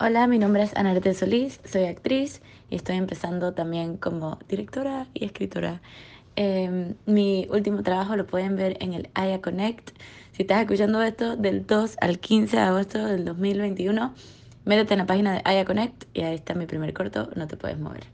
Hola, mi nombre es Anarte Solís, soy actriz y estoy empezando también como directora y escritora. Em, mi último trabajo lo pueden ver en el Aya Connect. Si estás escuchando esto del 2 al 15 de agosto del 2021, métete en la página de Aya Connect y ahí está mi primer corto, No te puedes mover.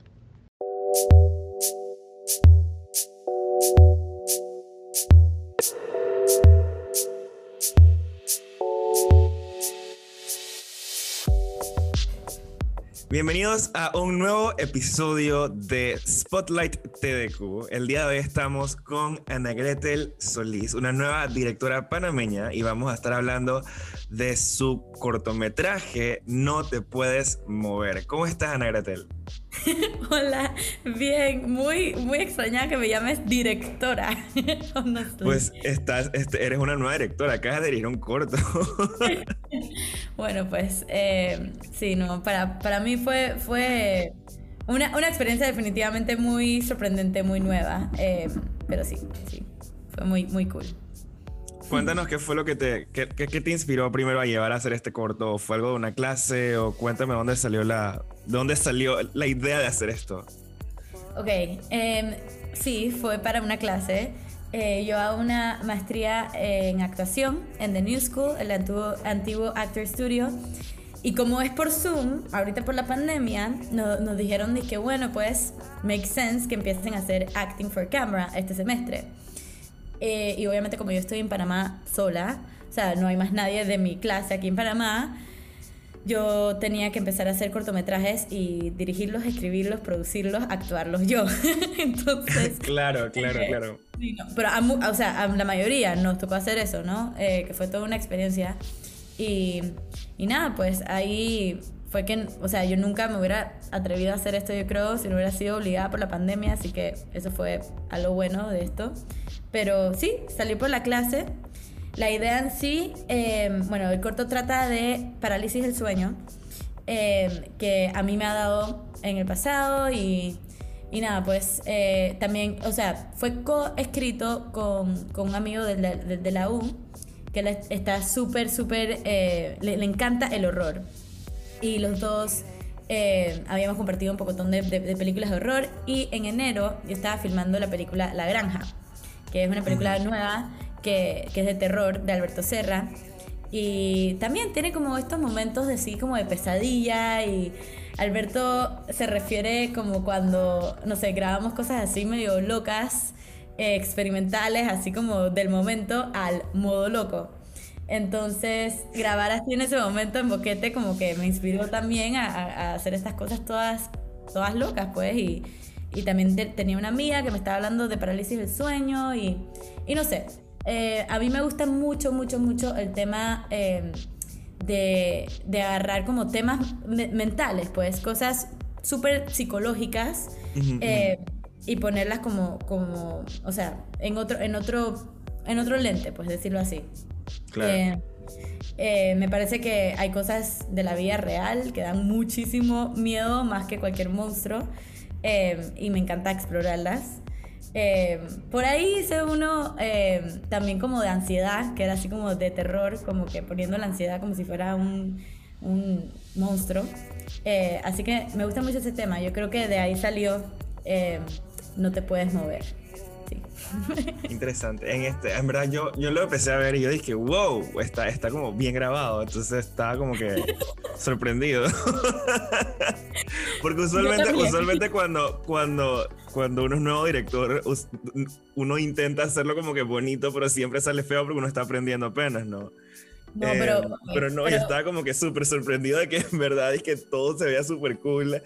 Bienvenidos a un nuevo episodio de Spotlight TDQ. El día de hoy estamos con Ana Gretel Solís, una nueva directora panameña, y vamos a estar hablando de su cortometraje No te puedes mover. ¿Cómo estás, Ana Gretel? Hola, bien, muy, muy extrañada que me llames directora. pues estás, este, eres una nueva directora, acabas de dirigir un corto. bueno, pues eh, sí, no, para, para mí fue, fue una, una, experiencia definitivamente muy sorprendente, muy nueva, eh, pero sí, sí, fue muy, muy cool. Cuéntanos qué fue lo que te, qué, qué, te inspiró primero a llevar a hacer este corto. ¿Fue algo de una clase? O cuéntame dónde salió la, dónde salió la idea de hacer esto. Ok, em, sí, fue para una clase. Eh, yo hago una maestría en actuación en The New School, el antiguo, antiguo Actor Studio. Y como es por Zoom, ahorita por la pandemia, nos dijeron de que, bueno, pues, make sense que empiecen a hacer acting for camera este semestre. Eh, y obviamente como yo estoy en Panamá sola, o sea, no hay más nadie de mi clase aquí en Panamá, yo tenía que empezar a hacer cortometrajes y dirigirlos, escribirlos, producirlos, actuarlos yo. Entonces... claro, claro, eh, claro. pero, a, o sea, a la mayoría nos tocó hacer eso, ¿no? Eh, que fue toda una experiencia. Y, y nada, pues ahí fue que, o sea, yo nunca me hubiera atrevido a hacer esto, yo creo, si no hubiera sido obligada por la pandemia, así que eso fue algo bueno de esto. Pero sí, salí por la clase. La idea en sí, em, bueno, el corto trata de parálisis del sueño, em, que a mí me ha dado en el pasado y, y nada, pues eh, también, o sea, fue co-escrito con, con, un amigo de la, de, la U, que está súper, súper, eh, le, encanta el horror. Y los dos eh, habíamos compartido un poco de, de películas de horror y en enero yo estaba filmando la película La Granja que es una película nueva que, que, es de terror de Alberto Serra. Y también tiene como estos momentos de sí, como de pesadilla. Y Alberto se refiere como cuando, no sé, grabamos cosas así medio locas, eh, experimentales, así como del momento al modo loco. Entonces, grabar así en ese momento en Boquete como que me inspiró también a, a hacer estas cosas todas, todas locas, pues. Y, y también tenía una amiga que me estaba hablando de parálisis del sueño y, y no sé, eh, a mí me gusta mucho, mucho, mucho el tema em, de, de, agarrar como temas mentales, pues cosas súper psicológicas eh, y ponerlas como, como, o sea, en otro, en otro, en otro lente, pues decirlo así. Claro. Eh, me parece que hay cosas de la vida real que dan muchísimo miedo más que cualquier monstruo. Em, y me encanta explorarlas. Em, por ahí hice uno em, también como de ansiedad, que era así como de terror, como que poniendo la ansiedad como si fuera un, un monstruo. Eh, así que me gusta mucho ese tema. Yo creo que de ahí salió No te puedes mover. Interesante. En este, en verdad yo, yo lo empecé a ver y yo dije, wow, está, está como bien grabado. Entonces estaba como que sorprendido. Porque usualmente, usualmente cuando, cuando, cuando uno es nuevo director, uno intenta hacerlo como que bonito, pero siempre sale feo porque uno está aprendiendo apenas, ¿no? No, pero, eh, pero no, yo estaba como que súper sorprendido de que en verdad es que todo se veía súper cool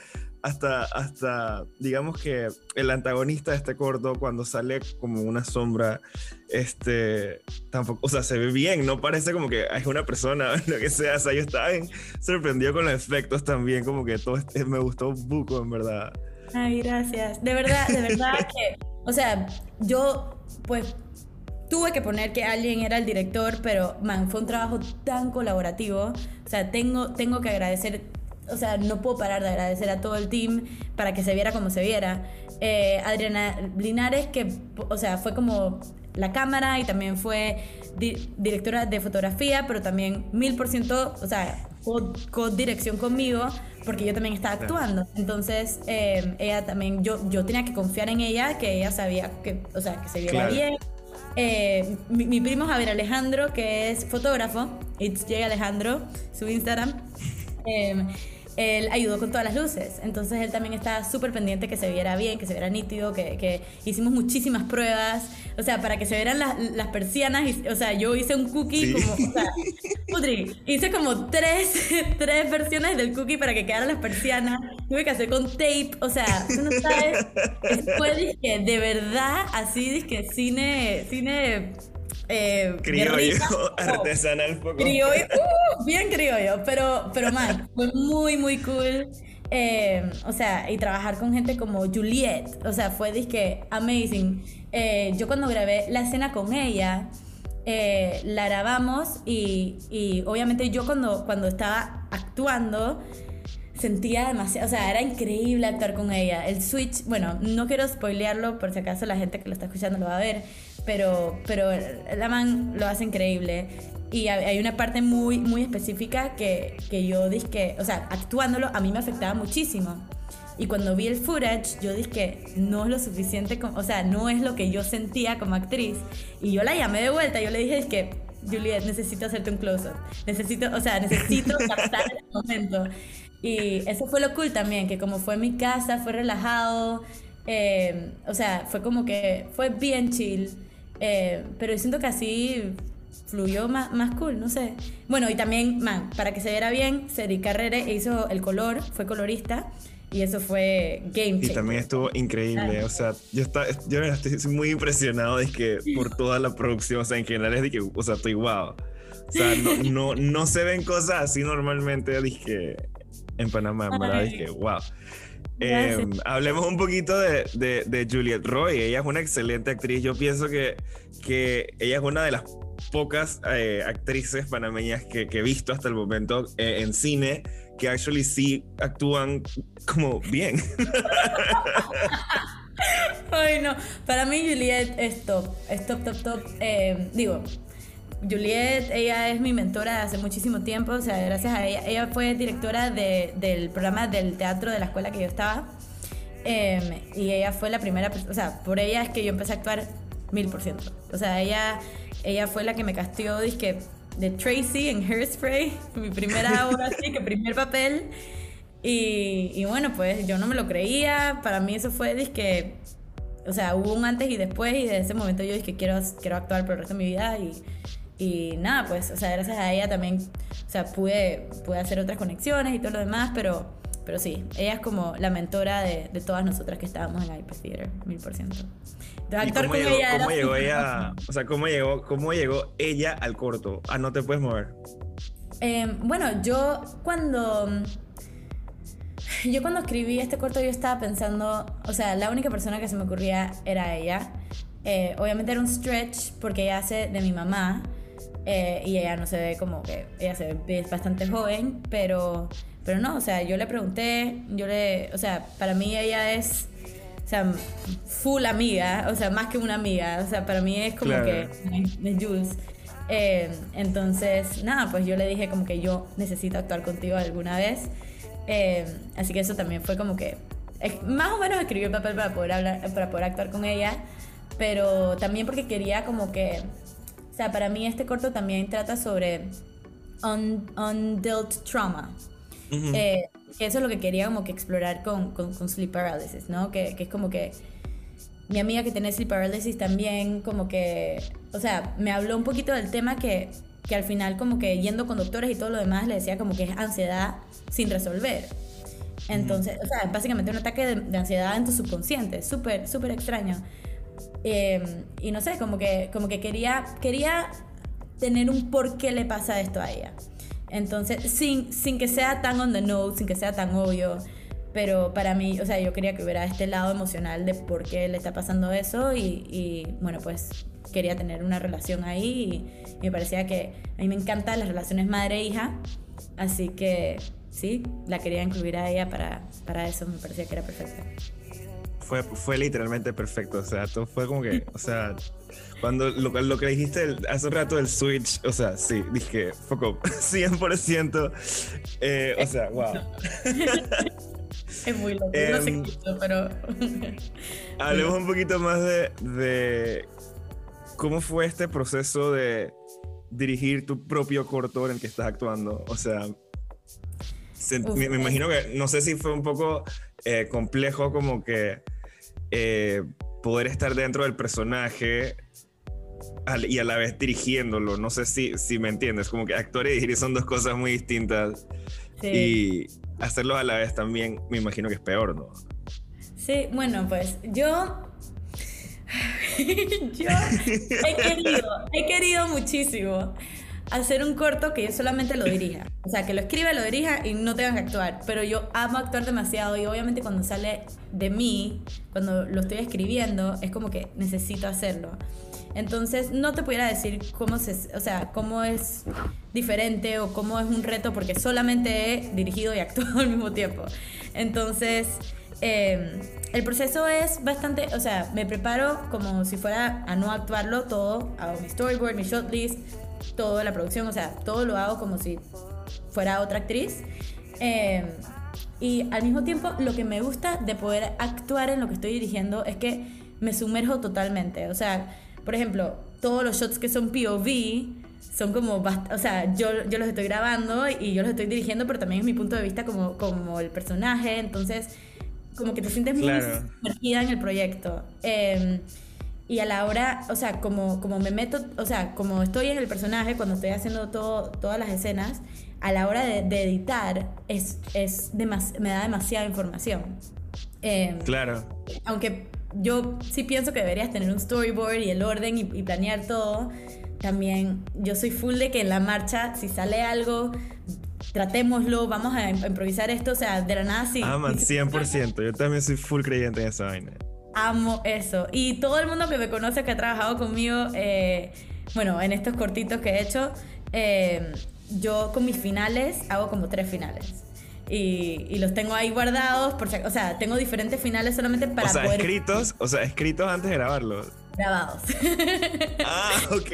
hasta, hasta, digamos que el antagonista de este corto, cuando sale como una sombra, este, tampoco, o sea, se ve bien, no parece como que es una persona, lo que sea, o sea, yo estaba bien sorprendido con los efectos también, como que todo este, me gustó un poco, en verdad. Ay, gracias. De verdad, de verdad que, o sea, yo, pues, tuve que poner que alguien era el director, pero, man, fue un trabajo tan colaborativo, o sea, tengo, tengo que agradecer o sea, no puedo parar de agradecer a todo el team para que se viera como se viera. Eh, Adriana Linares, que, o sea, fue como la cámara y también fue directora de fotografía, pero también mil por ciento, o sea, co-dirección conmigo porque yo también estaba actuando. Entonces, eh, ella también, yo, yo tenía que confiar en ella, que ella sabía que, o sea, que se viera bien. Eh, mi, primo Javier Alejandro, que es fotógrafo, It's J Alejandro, su Instagram. Eh, él ayudó con todas las luces. Entonces él también estaba súper pendiente que se viera bien, que se viera nítido, que, que, hicimos muchísimas pruebas. O sea, para que se vieran las, las persianas. o sea, yo hice un cookie como. O sea, putri, hice como tres, tres versiones del cookie para que quedaran las persianas. Tuve que hacer con tape. O sea, tú no sabes. Fue disque, de verdad, así, disque cine. cine eh, criollo, artesanal poco. Criollo, bien criollo, pero, pero man, fue muy, muy cool. Eh, o sea, y trabajar con gente como Juliet, o sea, fue disque amazing. Eh, yo cuando grabé la escena con ella, eh, la grabamos y, y, obviamente yo cuando, cuando estaba actuando sentía demasiado, o sea, era increíble actuar con ella. El switch, bueno, no quiero spoilearlo por si acaso la gente que lo está escuchando lo va a ver, pero, pero la man lo hace increíble. Y hay una parte muy, muy específica que, que yo dije o sea, actuándolo a mí me afectaba muchísimo. Y cuando vi el footage, yo dije no es lo suficiente, o sea, no es lo que yo sentía como actriz. Y yo la llamé de vuelta, yo le dije, es que, Juliet, necesito hacerte un close-up. Necesito, o sea, necesito captar el momento. Y eso fue lo cool también, que como fue en mi casa, fue relajado. Eh, o sea, fue como que fue bien chill. Eh, pero yo siento que así fluyó más, más cool, no sé. Bueno, y también, man, para que se viera bien, Cedric Carrere hizo el color, fue colorista. Y eso fue game changer. Y también estuvo increíble. O sea, yo, está, yo estoy muy impresionado de que por toda la producción. O sea, en general es de que, o sea, estoy wow. O sea, no, no, no se ven cosas así normalmente, dije, en Panamá, ¿verdad? Dije, wow. Eh, hablemos un poquito de, de, de, Juliette Roy. Ella es una excelente actriz. Yo pienso que, que ella es una de las pocas eh, actrices panameñas que, he visto hasta el momento eh, en cine que actually sí actúan como bien. Ay, no. Para mí, Juliette es top. Es top, top, top. digo, Juliet, ella es mi mentora hace muchísimo tiempo, o sea, gracias a ella. Ella fue directora del programa del teatro de la escuela que yo estaba. Em, y ella fue la primera, o sea, por ella es que yo empecé a actuar mil por ciento. O sea, ella, ella fue la que me castió, dije, de Tracy en Hairspray, mi primera obra, así que primer papel. Y, y, bueno, pues yo no me lo creía, para mí eso fue, dije, o sea, hubo un antes y después y desde ese momento yo dije, quiero, quiero actuar por el resto de mi vida y y nada, pues, o sea, gracias a ella también, o sea, pude, pude hacer otras conexiones y todo lo demás, pero, pero sí, ella es como la mentora de, de todas nosotras que estábamos en IP Theater, mil por ciento. Con llegó, ella ¿cómo llegó ella, o sea, cómo llegó, cómo llegó ella al corto? Ah, no te puedes mover. Em, bueno, yo cuando... Yo cuando escribí este corto yo estaba pensando, o sea, la única persona que se me ocurría era ella. Eh, obviamente era un stretch porque ella hace de mi mamá, eh, y ella no se ve como que, ella se ve bastante joven, pero, pero no, o sea, yo le pregunté, yo le, o sea, para mí ella es, o sea, full amiga, o sea, más que una amiga, o sea, para mí es como que es Jules. Eh, entonces, nada, pues yo le dije como que yo necesito actuar contigo alguna vez. Eh, así que eso también fue como que, más o menos escribí el papel para poder, hablar, para poder actuar con ella, pero también porque quería como que o sea, para mí este corto también trata sobre undealt trauma. Eh, eso es lo que quería como que explorar con, con, sleep paralysis, ¿no? Que, que, es como que mi amiga que tiene sleep paralysis también como que, o sea, me habló un poquito del tema que, que al final como que yendo con doctores y todo lo demás le decía como que es ansiedad sin resolver. Entonces, o sea, básicamente un ataque de, de ansiedad en tu subconsciente, súper, súper extraño. Em, y no sé, como que, como que quería, quería tener un por qué le pasa esto a ella. Entonces, sin, sin que sea tan on the nose, sin que sea tan obvio, pero para mí, o sea, yo quería que hubiera este lado emocional de por qué le está pasando eso y, y bueno, pues quería tener una relación ahí y, me parecía que a mí me encantan las relaciones madre-hija, así que sí, la quería incluir a ella para, para eso, me parecía que era perfecta. Fue, fue literalmente perfecto. O sea, todo fue como que, o sea, cuando lo, lo que dijiste hace un rato del Switch, o sea, sí, dije, poco, 100%. Eh, o sea, wow. Es muy loco, no sé Em, qué, pero. Hablemos un poquito más de, de cómo fue este proceso de dirigir tu propio corto en el que estás actuando. O sea, se- Uf, me, me eh. imagino que, no sé si fue un poco eh, complejo como que eh, poder estar dentro del personaje al- y a la vez dirigiéndolo. No sé si, si me entiendes, como que actuar y dirigir son dos cosas muy distintas Sí. y hacerlo a la vez también me imagino que es peor, ¿no? Sí, bueno, pues yo. yo he querido, he querido muchísimo hacer un corto que yo solamente lo dirija. O sea, que lo escriba, lo dirija y no tengan que actuar. Pero yo amo actuar demasiado y obviamente cuando sale de mí, cuando lo estoy escribiendo, es como que necesito hacerlo. Entonces, no te pudiera decir cómo se, o sea, cómo es diferente o cómo es un reto porque solamente he dirigido y actuado al mismo tiempo. Entonces, eh, el proceso es bastante, o sea, me preparo como si fuera a no actuarlo todo, hago mi storyboard, mi shot list, toda la producción, o sea, todo lo hago como si fuera otra actriz. Eh, y al mismo tiempo, lo que me gusta de poder actuar en lo que estoy dirigiendo es que me sumerjo totalmente. O sea, por ejemplo, todos los shots que son POV son como, o sea, yo, yo los estoy grabando y yo los estoy dirigiendo, pero también es mi punto de vista como, como el personaje. Entonces, como que te sientes muy Claro. sumergida en el proyecto. Eh, y a la hora, o sea, como, como me meto, o sea, como estoy en el personaje, cuando estoy haciendo todo, todas las escenas, a la hora de, de editar, es, es demas- me da demasiada información. Eh, Claro. aunque yo sí pienso que deberías tener un storyboard y el orden y, y planear todo, también yo soy full de que en la marcha, si sale algo, tratémoslo, vamos a im- improvisar esto, o sea, de la nada sí. Ah, man, sí- 100%. Yo también soy full creyente en esa vaina. Amo eso. Y todo el mundo que me conoce, que ha trabajado conmigo, eh, bueno, en estos cortitos que he hecho, eh, yo con mis finales hago como tres finales. Y, y los tengo ahí guardados, por o sea, tengo diferentes finales solamente para o sea, poder escritos, o sea, escritos antes de grabarlos. Grabados. Ah, ok,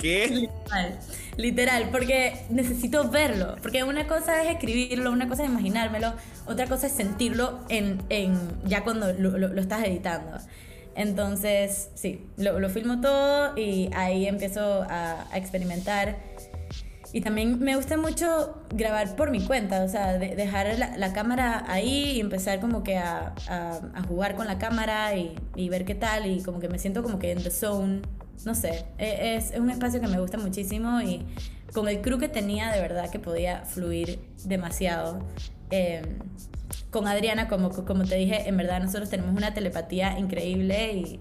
¿qué? Literal, literal, porque necesito verlo. Porque una cosa es escribirlo, una cosa es imaginármelo, otra cosa es sentirlo en, en ya cuando lo, lo- lo estás editando. Entonces, sí, lo, lo filmo todo y ahí empiezo a, a experimentar. Y también me gusta mucho grabar por mi cuenta, o sea, de- dejar la, la cámara ahí y empezar como que a, a- a jugar con la cámara y, y ver qué tal y como que me siento como que en the zone, no sé, es, es un espacio que me gusta muchísimo y con el crew que tenía de verdad que podía fluir demasiado. Eh, con Adriana, como, como te dije, en verdad nosotros tenemos una telepatía increíble y,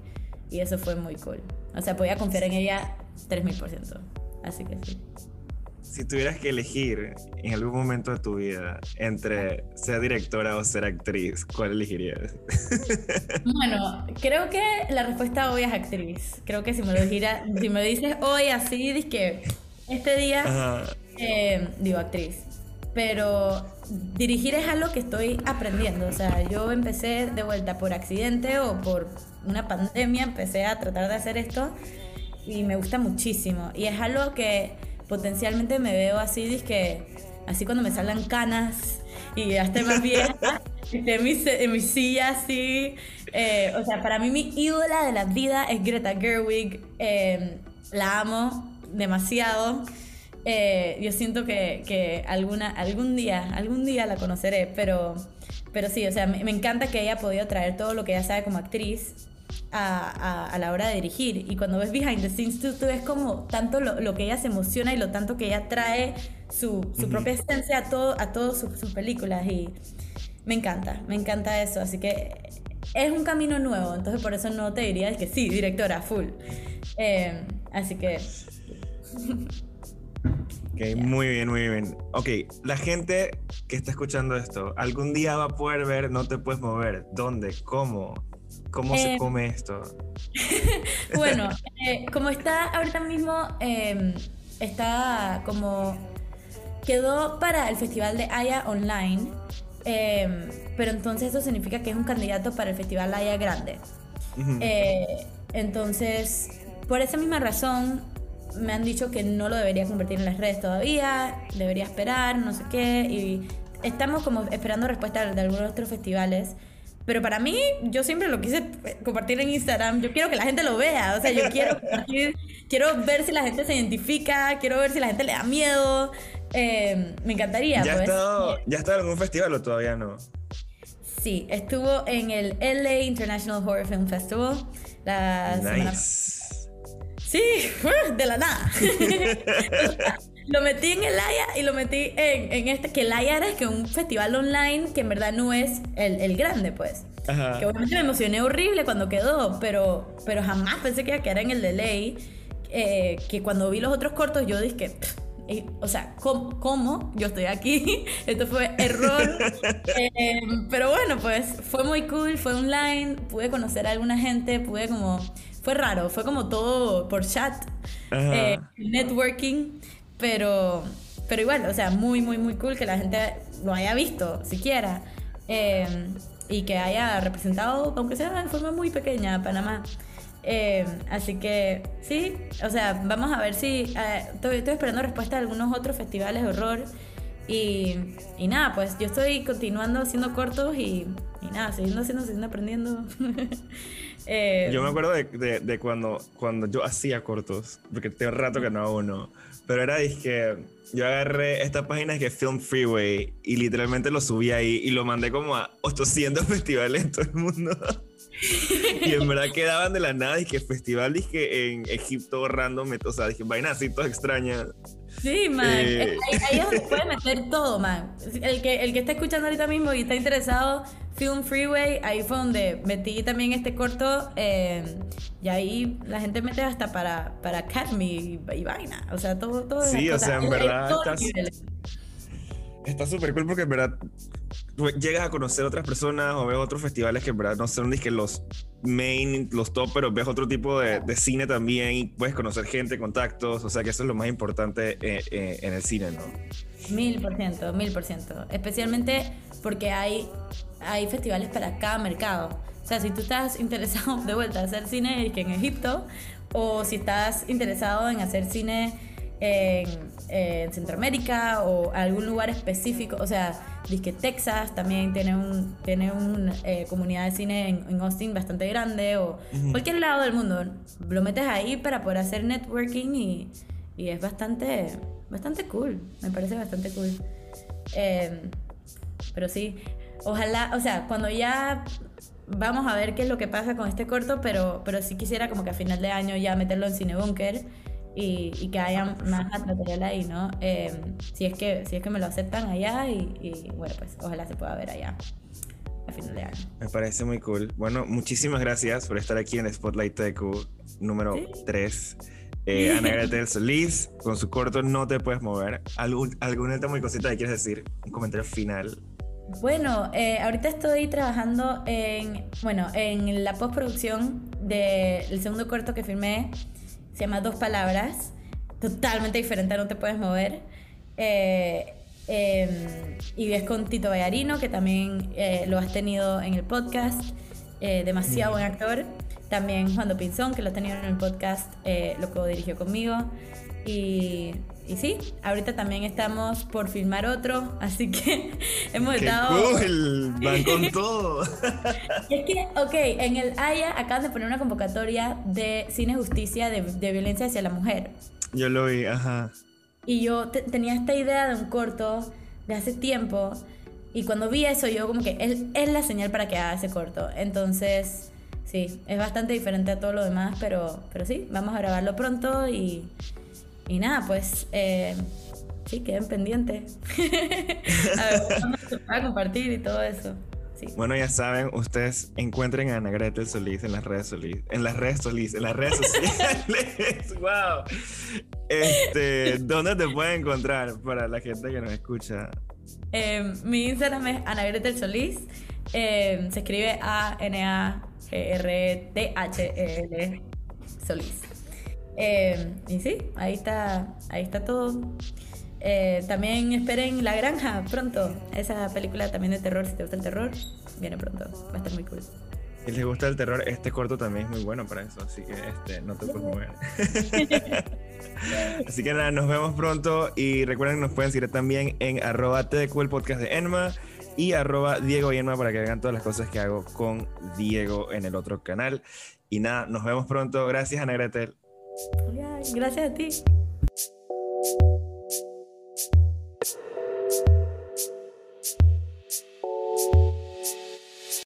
y eso fue muy cool. O sea, podía confiar en ella 3000%. Así que sí. Si tuvieras que elegir en algún momento de tu vida entre ser directora o ser actriz, ¿cuál elegirías? Bueno, creo que la respuesta obvia es actriz. Creo que si me lo dijera, si me dices hoy así, dices que este día, eh, digo actriz. Pero dirigir es algo que estoy aprendiendo. O sea, yo empecé de vuelta por accidente o por una pandemia, empecé a tratar de hacer esto y me gusta muchísimo. Y es algo que potencialmente me veo así, que así cuando me salgan canas y ya esté más vieja, esté en mi, en mi silla así. Eh, o sea, para mí mi ídola de la vida es Greta Gerwig. Eh, la amo demasiado. Eh, yo siento que, que alguna, algún día, algún día la conoceré, pero, pero sí, o sea, me, me encanta que ella ha podido traer todo lo que ella sabe como actriz a, a- a la hora de dirigir. Y cuando ves behind the scenes, tú, tú ves como tanto lo, lo que ella se emociona y lo tanto que ella trae su, su propia esencia a, todo, a todas sus, sus películas. Y me encanta, me encanta eso. Así que es un camino nuevo, entonces por eso no te diría que sí, directora, full. Eh, así que Ok, muy bien, muy bien. Ok, la gente que está escuchando esto, algún día va a poder ver No te puedes mover. ¿Dónde? ¿Cómo? ¿Cómo se Eh, come esto? Bueno, eh, como está ahorita mismo, eh, está como quedó para el festival de Aya Online Em, pero entonces eso significa que es un candidato para el Festival Haya Grande. Eh, entonces, por esa misma razón, me han dicho que no lo debería convertir en las redes todavía, debería esperar, no sé qué, y estamos como esperando respuesta de algunos otros festivales. Pero para mí, yo siempre lo quise compartir en Instagram. Yo quiero que la gente lo vea. O sea, yo quiero compartir, quiero ver si la gente se identifica, quiero ver si la gente le da miedo. Eh, me encantaría, ¿Ya pues. estado, ¿Ya ha estado en algún festival o todavía no? Sí, estuvo en el LA International Horror Film Festival. La semana Nice. Sí, de la nada. lo metí en el Aya y lo metí en, en este, que el Aya era que un festival online que en verdad no es el, el grande, pues. Ajá. Que obviamente me emocioné horrible cuando quedó, pero, pero jamás pensé que iba a quedar en el de ley. eh, que cuando vi los otros cortos yo dije, "Pff, eh, o sea, ¿cómo, cómo yo estoy aquí? Esto fue error. Eh, pero bueno, pues fue muy cool, fue online, pude conocer a alguna gente, pude como... Fue raro, fue como todo por chat, eh, networking, pero, pero igual, o sea, muy, muy, muy cool que la gente lo haya visto siquiera. eh, y que haya representado, aunque sea de forma muy pequeña, a Panamá. Eh, así que sí, o sea, vamos a ver si. eh, estoy, estoy esperando respuesta de algunos otros festivales de horror. Y, y nada, pues yo estoy continuando haciendo cortos y, y nada, siguiendo haciendo, siguiendo aprendiendo. Eh, Yo me acuerdo de, de- de cuando, cuando yo hacía cortos, porque tengo rato que no hago uno, pero era que yo agarré esta página que es Film Freeway y literalmente lo subí ahí y lo mandé como a 800 festivales en todo el mundo. y en verdad quedaban de la nada que festival dije en Egipto random, o sea, dije vainas así todas extrañas. Sí, man. Eh. Ahí, ahí es donde puede meter todo, man. El que, el que está escuchando ahorita mismo y está interesado, Film Freeway, ahí fue donde metí también este corto. eh, y ahí la gente mete hasta para, para Academy y, y vaina. O sea, todo. todo Sí, o sea, en verdad. Está súper cool porque en verdad llegas a conocer otras personas o ves otros festivales que en verdad no son que los main, los top, pero ves otro tipo de, de cine también y puedes conocer gente, contactos, o sea que eso es lo más importante eh, eh, en el cine, ¿no? Mil por ciento, mil por ciento. Especialmente porque hay, hay festivales para cada mercado. O sea, si tú estás interesado de vuelta a hacer cine en Egipto, o si estás interesado en hacer cine en, en Centroamérica o algún lugar específico, o sea, que Texas también tiene un tiene una comunidad de cine en, en Austin bastante grande, o cualquier lado del mundo. Lo metes ahí para poder hacer networking y, y es bastante, bastante cool. Me parece bastante cool. Eh, pero sí, ojalá, o sea, cuando ya vamos a ver qué es lo que pasa con este corto, pero, pero sí quisiera como que a final de año ya meterlo en Cine Bunker y, y que haya más material ahí, ¿no? Eh, si, es que, si es que me lo aceptan allá y, y, bueno, pues ojalá se pueda ver allá a final de año. Me parece muy cool. Bueno, muchísimas gracias por estar aquí en Spotlight Tecu número 3. Eh, Ana Gretel Solís, con su corto No te puedes mover. ¿Algún, ¿Alguna última cosita que quieres decir? Un comentario final. Bueno, eh, ahorita estoy trabajando en, bueno, en la postproducción del segundo corto que filmé. Se llama Dos Palabras. Totalmente diferente No Te Puedes Mover. Eh, eh, y es con Tito Vallarino, que también eh, lo has tenido en el podcast. Demasiado buen actor. También Juan Pinzón, que lo ha tenido en el podcast, lo co-dirigió conmigo. Y, y sí, ahorita también estamos por filmar otro, así que hemos ¡Qué estado... cool! Van con todo. Es que, ok, en el Haya acaban de poner una convocatoria de cine justicia de, de violencia hacia la mujer. Yo lo vi, ajá. Y yo te- tenía esta idea de un corto de hace tiempo. Y cuando vi eso, yo como que es, es la señal para que haga ese corto. Entonces, sí, es bastante diferente a todo lo demás, pero, pero sí, vamos a grabarlo pronto y, y nada, pues eh, sí, queden pendientes. a ver cuándo se va a compartir y todo eso. Sí. Bueno, ya saben, ustedes encuentren a Ana Gretel Solís en las redes Solís, en las redes Solís, en las redes sociales. wow. Este, ¿dónde te pueden encontrar para la gente que nos escucha? Eh, mi Instagram es Ana Gretel Solís. Eh, se escribe A-N-A-G-R-T-H-E-L Solís. Eh, y sí, ahí está, ahí está todo. Eh, también esperen La Granja pronto. Esa película también de terror, si te gusta el terror, viene pronto. Va a estar muy cool. Si les gusta el terror, este corto también es muy bueno para eso, así que este, no te puedes mover. así que nada, nos vemos pronto y recuerden que nos pueden seguir también en arroba el podcast de Enma, y arroba Diego y Enma para que vean todas las cosas que hago con Diego en el otro canal. Y nada, nos vemos pronto. Gracias, Ana Gretel. Gracias a ti.